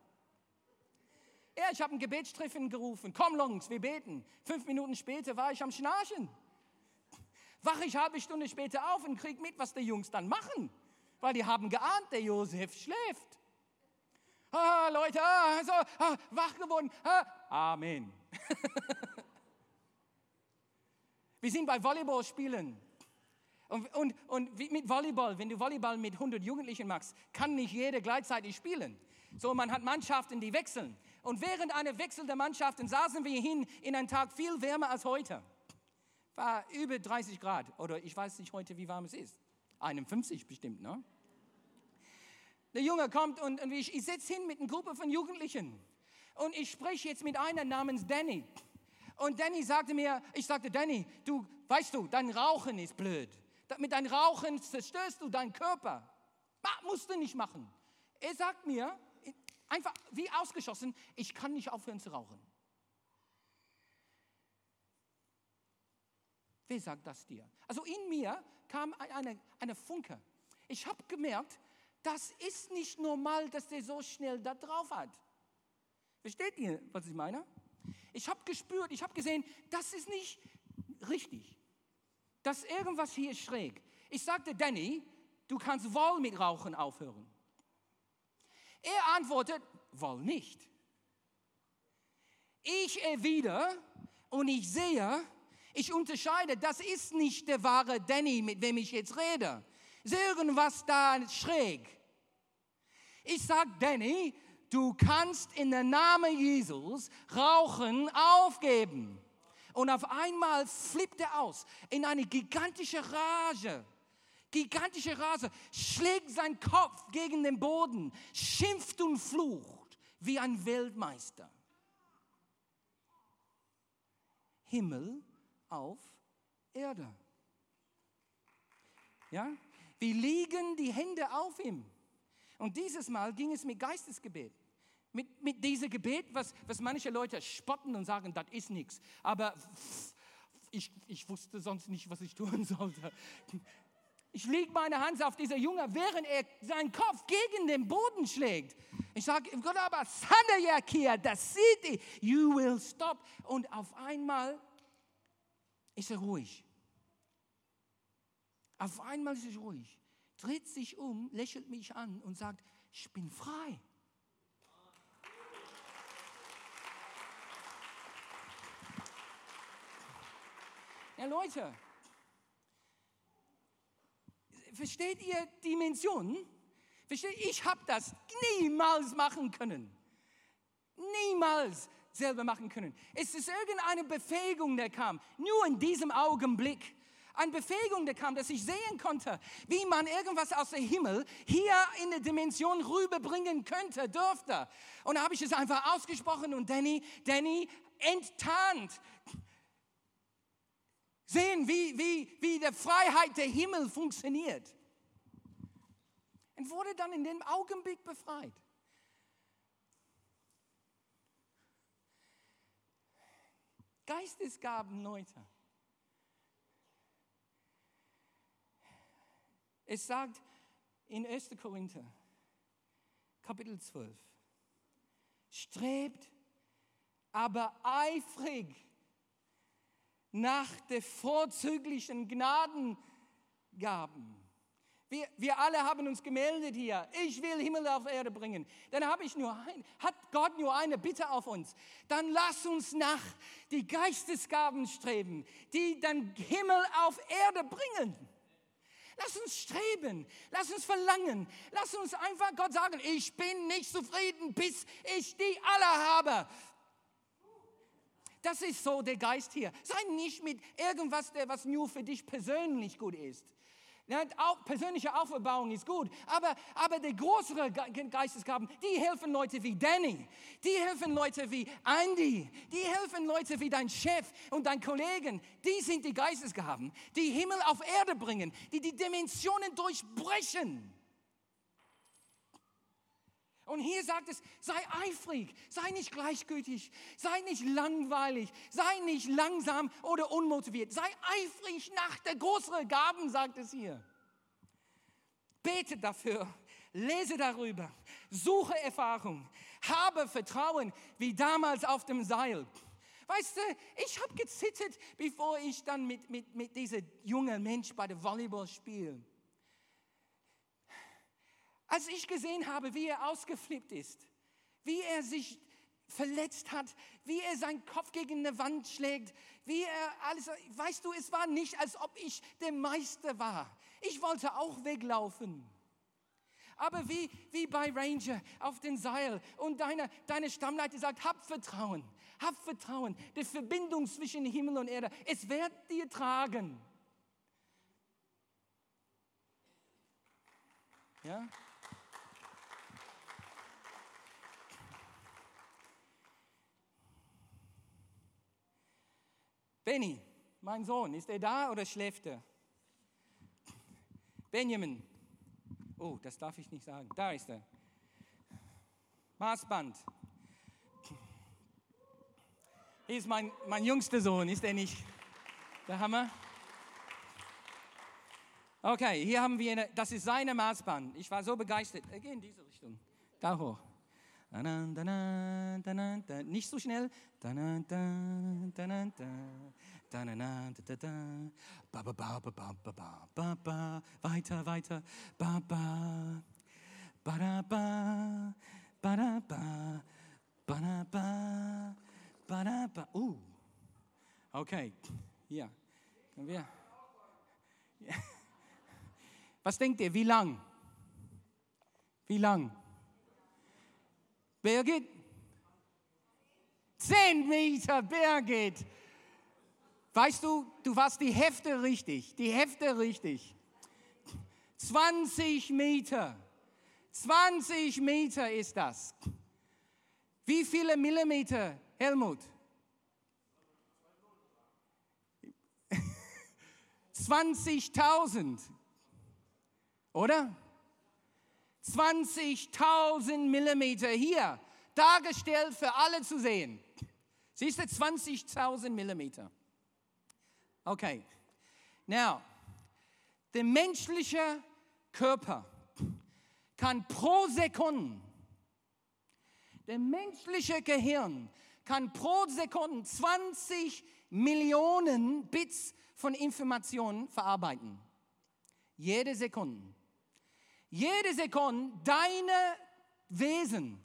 Ja, ich habe einen Gebetstreffen gerufen. Komm, Longs, wir beten. Fünf Minuten später war ich am Schnarchen. Wache ich halbe Stunde später auf und kriege mit, was die Jungs dann machen. Weil die haben geahnt, der Josef schläft. Ah, Leute, ah, so, ah, wach geworden. Ah, Amen. wir sind bei Volleyballspielen. Und, und, und mit Volleyball, wenn du Volleyball mit 100 Jugendlichen machst, kann nicht jeder gleichzeitig spielen. So, man hat Mannschaften, die wechseln. Und während einer Wechsel der Mannschaften saßen wir hin in einen Tag viel wärmer als heute. War über 30 Grad. Oder ich weiß nicht heute, wie warm es ist. 51 bestimmt, ne? Der Junge kommt und, und ich, ich sitze hin mit einer Gruppe von Jugendlichen. Und ich spreche jetzt mit einer namens Danny. Und Danny sagte mir, ich sagte, Danny, du, weißt du, dein Rauchen ist blöd. Mit deinem Rauchen zerstörst du deinen Körper. Musst du nicht machen. Er sagt mir, einfach wie ausgeschossen, ich kann nicht aufhören zu rauchen. Wer sagt das dir? Also in mir kam eine, eine Funke. Ich habe gemerkt, das ist nicht normal, dass der so schnell da drauf hat. Versteht ihr, was ich meine? Ich habe gespürt, ich habe gesehen, das ist nicht richtig dass irgendwas hier schräg. Ich sagte, Danny, du kannst wohl mit Rauchen aufhören. Er antwortet, wohl nicht. Ich erwidere und ich sehe, ich unterscheide, das ist nicht der wahre Danny, mit dem ich jetzt rede. Ist irgendwas da schräg. Ich sage, Danny, du kannst in der Namen Jesus Rauchen aufgeben. Und auf einmal flippt er aus in eine gigantische Rage. Gigantische Rage, schlägt sein Kopf gegen den Boden, schimpft und flucht wie ein Weltmeister. Himmel auf Erde. Ja? Wir legen die Hände auf ihm. Und dieses Mal ging es mit Geistesgebet. Mit, mit diesem Gebet, was, was manche Leute spotten und sagen, das ist nichts. Aber ich, ich wusste sonst nicht, was ich tun sollte. Ich lege meine Hand auf dieser Junge, während er seinen Kopf gegen den Boden schlägt. Ich sage, Gott aber, Sandayakia, das sieht you will stop. Und auf einmal ist er ruhig. Auf einmal ist er ruhig, dreht sich um, lächelt mich an und sagt, ich bin frei. Ja, Leute, versteht ihr Dimensionen? Versteht, ich habe das niemals machen können. Niemals selber machen können. Es ist irgendeine Befähigung, der kam. Nur in diesem Augenblick. eine Befähigung kam, dass ich sehen konnte, wie man irgendwas aus dem Himmel hier in der Dimension rüberbringen könnte, dürfte. Und da habe ich es einfach ausgesprochen und Danny, Danny enttarnt. Sehen, wie, wie, wie die Freiheit der Himmel funktioniert. Und wurde dann in dem Augenblick befreit. Geistesgaben, Leute. Es sagt in 1. Korinther, Kapitel 12, strebt aber eifrig nach der vorzüglichen Gnadengaben. Wir, wir alle haben uns gemeldet hier. Ich will Himmel auf Erde bringen. Dann habe ich nur ein, hat Gott nur eine Bitte auf uns. Dann lass uns nach die Geistesgaben streben, die dann Himmel auf Erde bringen. Lass uns streben, lass uns verlangen, lass uns einfach Gott sagen, ich bin nicht zufrieden, bis ich die alle habe. Das ist so der Geist hier. Sei nicht mit irgendwas, der was nur für dich persönlich gut ist. Ja, auch persönliche Auferbauung ist gut, aber, aber die größeren Geistesgaben, die helfen Leute wie Danny, die helfen Leute wie Andy, die helfen Leute wie dein Chef und dein Kollegen. Die sind die Geistesgaben, die Himmel auf Erde bringen, die die Dimensionen durchbrechen. Und hier sagt es, sei eifrig, sei nicht gleichgültig, sei nicht langweilig, sei nicht langsam oder unmotiviert, sei eifrig nach der größeren Gaben, sagt es hier. Bete dafür, lese darüber, suche Erfahrung, habe Vertrauen wie damals auf dem Seil. Weißt du, ich habe gezittert, bevor ich dann mit, mit, mit diesem jungen Mensch bei dem Volleyball spiele. Als ich gesehen habe, wie er ausgeflippt ist, wie er sich verletzt hat, wie er seinen Kopf gegen eine Wand schlägt, wie er alles, weißt du, es war nicht, als ob ich der Meister war. Ich wollte auch weglaufen. Aber wie, wie bei Ranger auf den Seil und deine, deine Stammleiter sagt, hab Vertrauen, hab Vertrauen. Die Verbindung zwischen Himmel und Erde, es wird dir tragen. Ja? Benny, mein Sohn, ist er da oder schläft er? Benjamin, oh, das darf ich nicht sagen, da ist er. Maßband. Hier ist mein, mein jüngster Sohn, ist er nicht der Hammer? Okay, hier haben wir, eine, das ist seine Maßband. Ich war so begeistert. Er geht in diese Richtung, da hoch. Nicht so schnell. Weiter, weiter. Uh. Okay, hier. Wir. Was denkt ihr, wie lang? Wie lang? Birgit? Zehn Meter, Birgit. Weißt du, du warst die Hälfte richtig, die Hälfte richtig. 20 Meter. 20 Meter ist das. Wie viele Millimeter, Helmut? 20.000. Oder? 20.000 Millimeter hier, dargestellt für alle zu sehen. Siehst du, 20.000 Millimeter. Okay. Now, der menschliche Körper kann pro Sekunde, der menschliche Gehirn kann pro Sekunde 20 Millionen Bits von Informationen verarbeiten. Jede Sekunde. Jede Sekunde deine Wesen,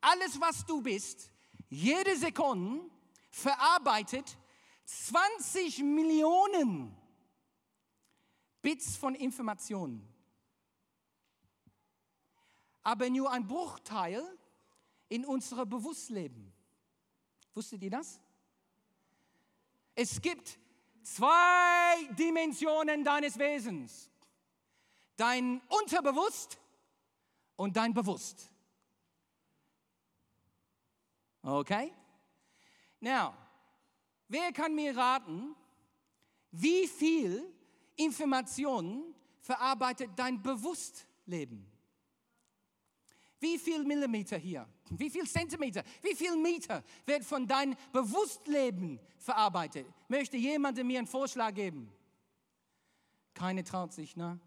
alles was du bist, jede Sekunde verarbeitet 20 Millionen Bits von Informationen. Aber nur ein Bruchteil in unserem Bewusstleben. Wusstet ihr das? Es gibt zwei Dimensionen deines Wesens. Dein Unterbewusst und dein Bewusst. Okay? Now, wer kann mir raten, wie viel Informationen verarbeitet dein Bewusstleben? Wie viel Millimeter hier? Wie viel Zentimeter? Wie viel Meter wird von deinem Bewusstleben verarbeitet? Möchte jemand mir einen Vorschlag geben? Keine traut sich, ne?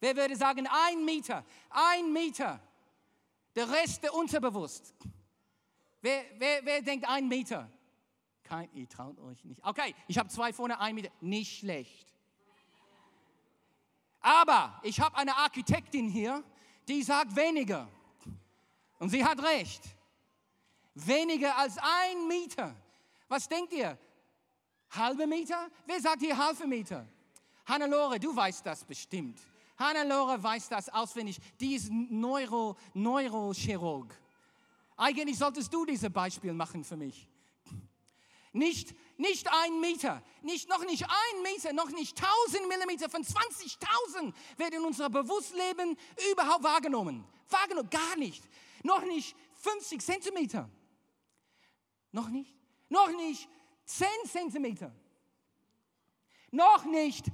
Wer würde sagen, ein Meter, ein Meter, der Rest der unterbewusst? Wer, wer, wer denkt ein Meter? Kein, ihr traut euch nicht. Okay, ich habe zwei vorne, ein Meter. Nicht schlecht. Aber ich habe eine Architektin hier, die sagt weniger. Und sie hat recht. Weniger als ein Meter. Was denkt ihr? Halbe Meter? Wer sagt hier halbe Meter? Hannelore, du weißt das bestimmt. Hannelore weiß das auswendig. Die ist Neuro, Neurochirurg. Eigentlich solltest du dieses Beispiel machen für mich. Nicht, nicht ein Meter, nicht, noch nicht ein Meter, noch nicht 1000 Millimeter von 20.000 wird in unserem Bewusstleben überhaupt wahrgenommen. Wahrgenommen, gar nicht. Noch nicht 50 Zentimeter. Noch nicht. Noch nicht 10 Zentimeter. Noch nicht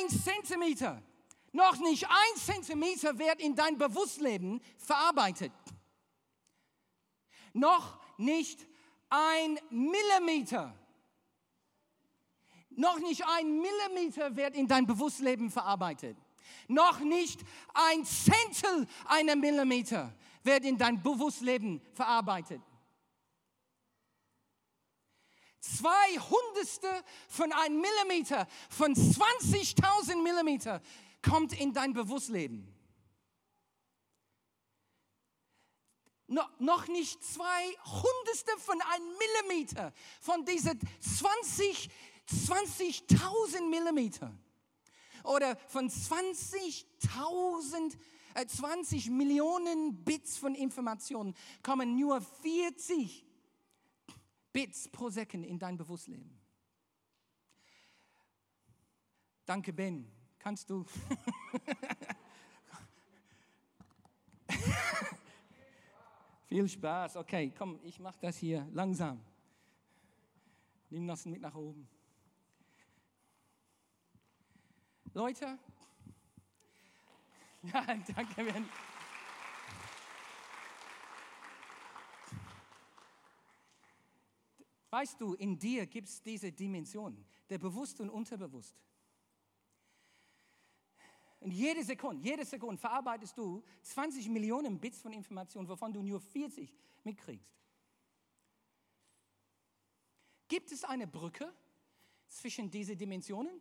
1 Zentimeter. Noch nicht 1 Zentimeter wird in dein Bewusstleben verarbeitet. Noch nicht ein Millimeter. Noch nicht ein Millimeter wird in dein Bewusstleben verarbeitet. Noch nicht ein Zehntel einer Millimeter wird in dein Bewusstleben verarbeitet. Zwei Hundertstel von einem Millimeter, von 20.000 Millimeter kommt in dein Bewusstleben. No, noch nicht zwei Hundertstel von einem Millimeter von diesen 20, 20.000 Millimeter oder von 20.000, äh, 20 Millionen Bits von Informationen kommen nur 40 Bits pro Sekunde in dein Bewusstleben. Danke, Ben. Kannst du? Viel Spaß. Okay, komm, ich mache das hier langsam. Nimm das mit nach oben. Leute, ja, danke. Ben. Weißt du, in dir gibt es diese Dimension, der bewusst und unterbewusst. Und jede Sekunde, jede Sekunde verarbeitest du 20 Millionen Bits von Informationen, wovon du nur 40 mitkriegst. Gibt es eine Brücke zwischen diesen Dimensionen?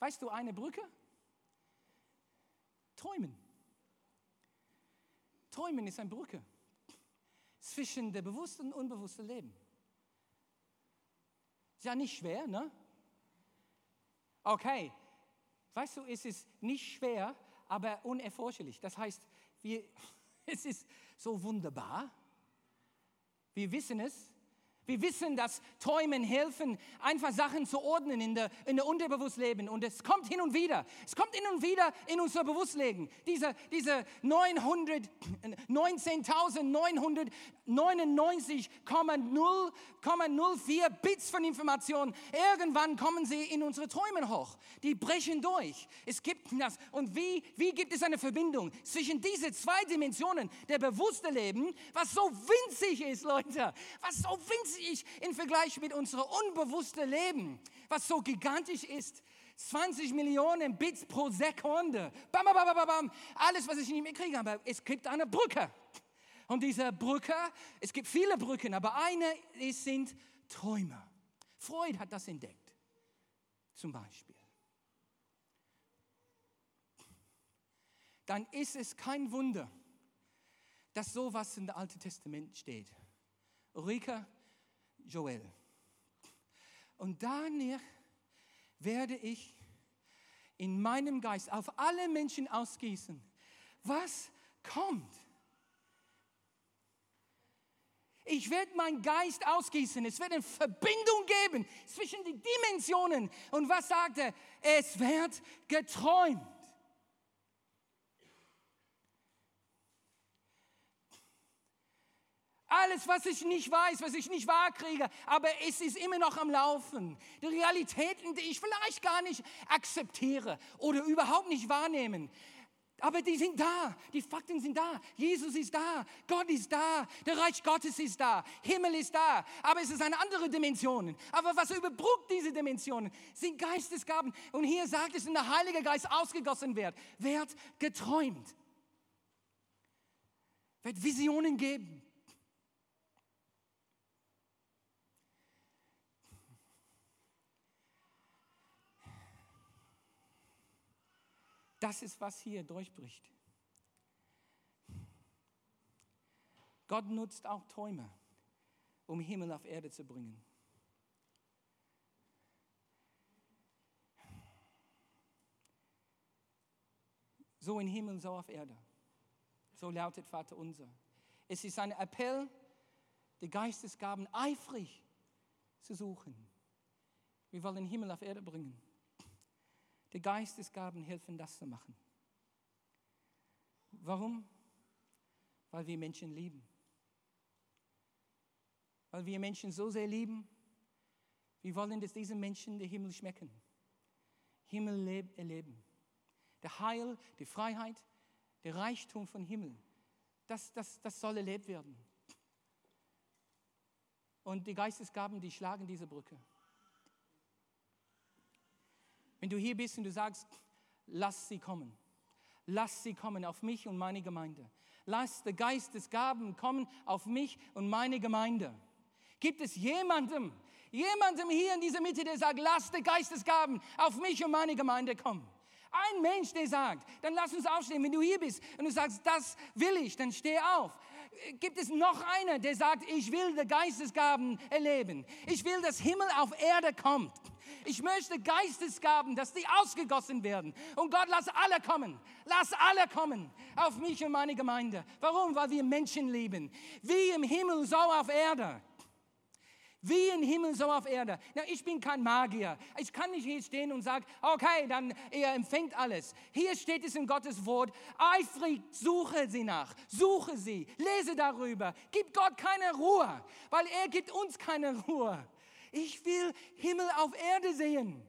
Weißt du, eine Brücke? Träumen. Träumen ist eine Brücke zwischen dem bewussten und unbewussten Leben. Ist ja nicht schwer, ne? Okay, weißt du, es ist nicht schwer, aber unerforschlich. Das heißt, wir, es ist so wunderbar. Wir wissen es, wir wissen, dass Träumen helfen, einfach Sachen zu ordnen in der, in der Unterbewusstleben. Und es kommt hin und wieder. Es kommt hin und wieder in unser Bewusstleben. Diese, diese 19.999,04 Bits von Informationen, irgendwann kommen sie in unsere Träume hoch. Die brechen durch. Es gibt das. Und wie, wie gibt es eine Verbindung zwischen diese zwei Dimensionen, der bewusste Leben, was so winzig ist, Leute, was so winzig ich im Vergleich mit unserem unbewussten Leben, was so gigantisch ist. 20 Millionen Bits pro Sekunde. Bam, bam, bam, bam. Alles, was ich nicht mehr kriege. Aber es gibt eine Brücke. Und diese Brücke, es gibt viele Brücken, aber eine ist, sind Träume. Freud hat das entdeckt. Zum Beispiel. Dann ist es kein Wunder, dass sowas in dem Alten Testament steht. Ulrike, Joel. Und danach werde ich in meinem Geist auf alle Menschen ausgießen, was kommt. Ich werde meinen Geist ausgießen. Es wird eine Verbindung geben zwischen den Dimensionen. Und was sagt er? Es wird geträumt. Alles, was ich nicht weiß, was ich nicht wahrkriege, aber es ist immer noch am Laufen. Die Realitäten, die ich vielleicht gar nicht akzeptiere oder überhaupt nicht wahrnehmen. Aber die sind da, die Fakten sind da. Jesus ist da, Gott ist da, der Reich Gottes ist da, Himmel ist da. Aber es ist eine andere Dimension. Aber was überbrückt diese Dimensionen, sind Geistesgaben. Und hier sagt es, wenn der Heilige Geist ausgegossen wird, wird geträumt, wird Visionen geben. Das ist, was hier durchbricht. Gott nutzt auch Träume, um Himmel auf Erde zu bringen. So in Himmel, so auf Erde. So lautet Vater unser. Es ist ein Appell, die Geistesgaben eifrig zu suchen. Wir wollen Himmel auf Erde bringen. Die Geistesgaben helfen, das zu machen. Warum? Weil wir Menschen lieben. Weil wir Menschen so sehr lieben. Wir wollen, dass diese Menschen den Himmel schmecken. Himmel erleben. Der Heil, die Freiheit, der Reichtum von Himmel. Das, das, das soll erlebt werden. Und die Geistesgaben, die schlagen diese Brücke. Wenn du hier bist und du sagst, lass sie kommen. Lass sie kommen auf mich und meine Gemeinde. Lass der Geist des Gaben kommen auf mich und meine Gemeinde. Gibt es jemandem, jemandem hier in dieser Mitte, der sagt, lass der Geist des Gaben auf mich und meine Gemeinde kommen? Ein Mensch, der sagt, dann lass uns aufstehen. Wenn du hier bist und du sagst, das will ich, dann steh auf. Gibt es noch einer, der sagt, ich will die Geistesgaben erleben. Ich will, dass Himmel auf Erde kommt. Ich möchte Geistesgaben, dass die ausgegossen werden. Und Gott, lass alle kommen. Lass alle kommen auf mich und meine Gemeinde. Warum? Weil wir Menschen lieben. Wie im Himmel, so auf Erde. Wie im Himmel, so auf Erde. Na, ich bin kein Magier. Ich kann nicht hier stehen und sagen, okay, dann ihr empfängt alles. Hier steht es in Gottes Wort. Eifrig suche sie nach. Suche sie. Lese darüber. Gib Gott keine Ruhe, weil er gibt uns keine Ruhe. Ich will Himmel auf Erde sehen.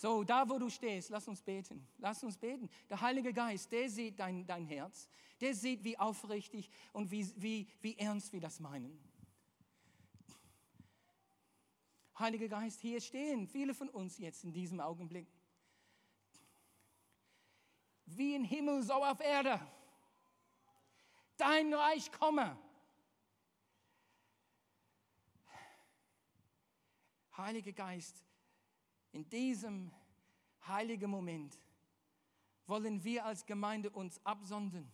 So, da wo du stehst, lass uns beten. Lass uns beten. Der Heilige Geist, der sieht dein, dein Herz. Der sieht, wie aufrichtig und wie, wie, wie ernst wir das meinen. Heiliger Geist, hier stehen viele von uns jetzt in diesem Augenblick wie im Himmel, so auf Erde. Dein Reich komme. Heiliger Geist, in diesem heiligen Moment wollen wir als Gemeinde uns absondern,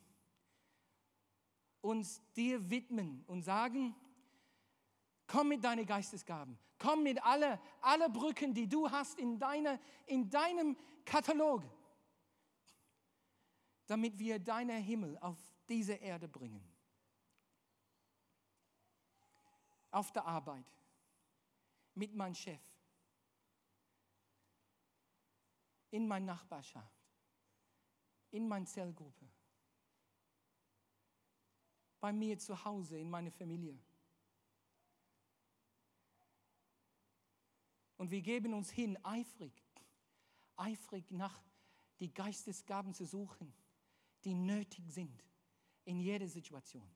uns dir widmen und sagen, komm mit deinen Geistesgaben, komm mit alle, alle Brücken, die du hast in, deine, in deinem Katalog damit wir deinen Himmel auf diese Erde bringen. Auf der Arbeit, mit meinem Chef, in meiner Nachbarschaft, in meiner Zellgruppe, bei mir zu Hause, in meiner Familie. Und wir geben uns hin, eifrig, eifrig nach die Geistesgaben zu suchen die nötig sind in jeder Situation.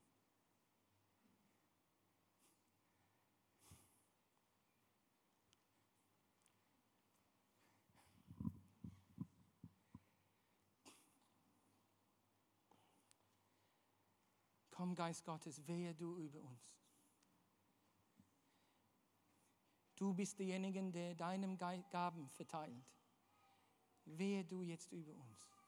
Komm, Geist Gottes, wehe du über uns. Du bist derjenige, der deinem Gaben verteilt. Wehe du jetzt über uns.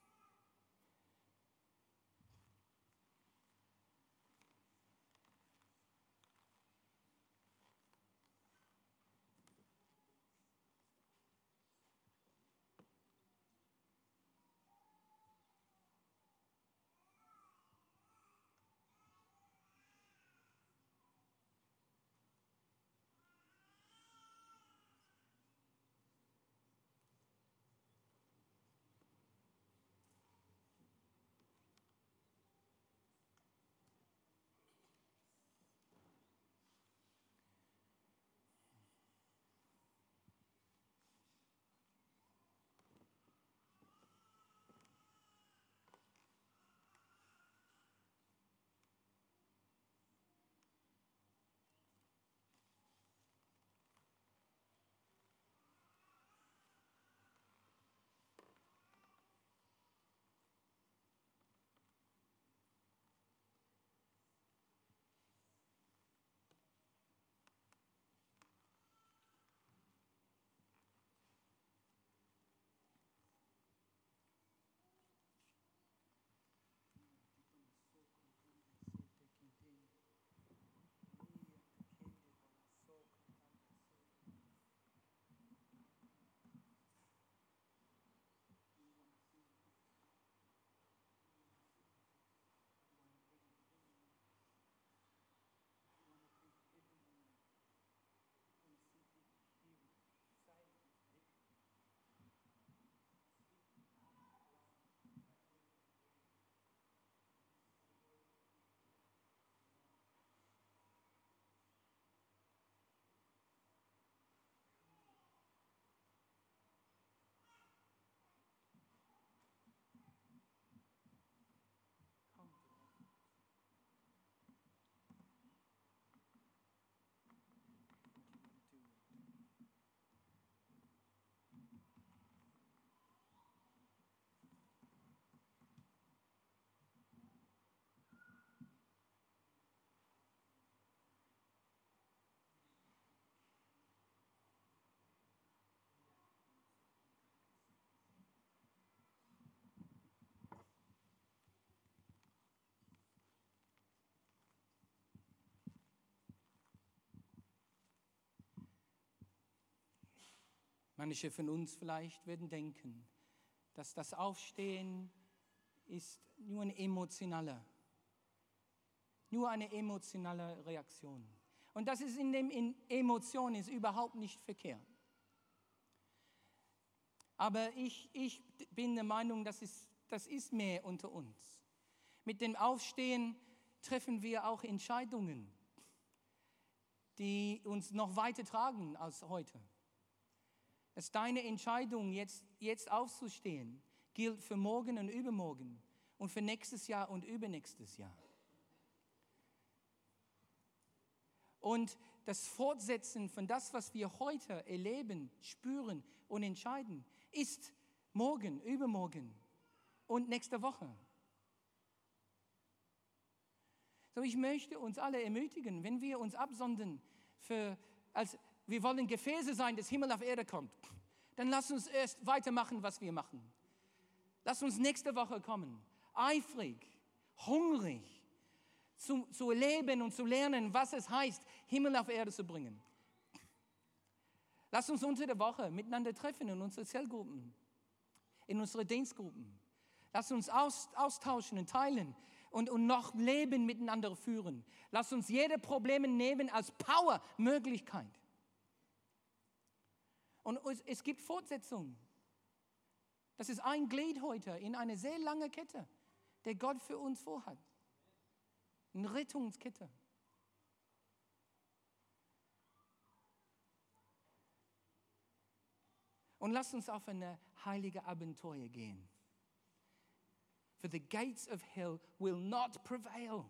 Manche von uns vielleicht werden denken, dass das Aufstehen ist nur eine emotionale, nur eine emotionale Reaktion. Und das ist in dem in Emotion ist überhaupt nicht verkehrt. Aber ich, ich bin der Meinung, das ist, das ist mehr unter uns. Mit dem Aufstehen treffen wir auch Entscheidungen, die uns noch weiter tragen als heute. Dass deine Entscheidung, jetzt, jetzt aufzustehen, gilt für morgen und übermorgen und für nächstes Jahr und übernächstes Jahr. Und das Fortsetzen von das, was wir heute erleben, spüren und entscheiden, ist morgen, übermorgen und nächste Woche. So, ich möchte uns alle ermutigen, wenn wir uns absondern für, als wir wollen Gefäße sein, das Himmel auf Erde kommt, dann lass uns erst weitermachen, was wir machen. Lass uns nächste Woche kommen, eifrig, hungrig, zu, zu leben und zu lernen, was es heißt, Himmel auf Erde zu bringen. Lass uns unter der Woche miteinander treffen in unsere Zellgruppen, in unsere Dienstgruppen. Lass uns aus, austauschen und teilen, und, und noch Leben miteinander führen. Lass uns jede Probleme nehmen als Power-Möglichkeit. Und es gibt Fortsetzungen. Das ist ein Glied heute in eine sehr lange Kette, der Gott für uns vorhat. Eine Rettungskette. Und lass uns auf eine heilige Abenteuer gehen for the gates of hell will not prevail.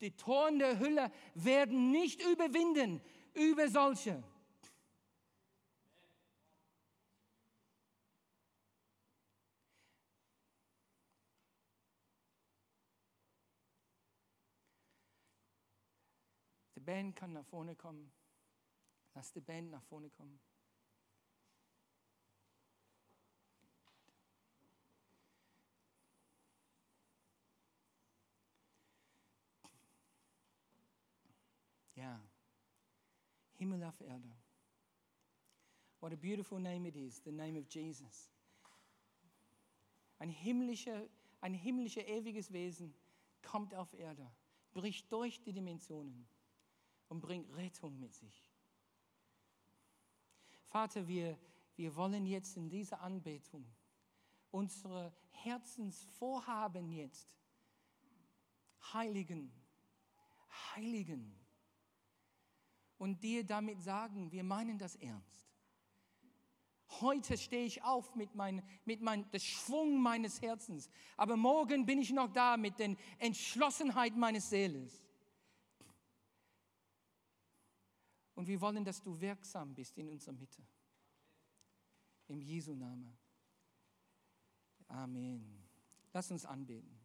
Die Toren der Hölle werden nicht überwinden über solche. Die Band kann nach vorne kommen. Lass die Band nach vorne kommen. Ja. Himmel auf Erde. What a beautiful name it is, the name of Jesus. Ein himmlischer, ein himmlischer ewiges Wesen kommt auf Erde, bricht durch die Dimensionen und bringt Rettung mit sich. Vater, wir, wir wollen jetzt in dieser Anbetung unsere Herzensvorhaben jetzt heiligen, heiligen und dir damit sagen, wir meinen das ernst. Heute stehe ich auf mit, mein, mit mein, dem Schwung meines Herzens, aber morgen bin ich noch da mit der Entschlossenheit meines Seeles. Und wir wollen, dass du wirksam bist in unserer Mitte. Im Jesu Namen. Amen. Lass uns anbeten.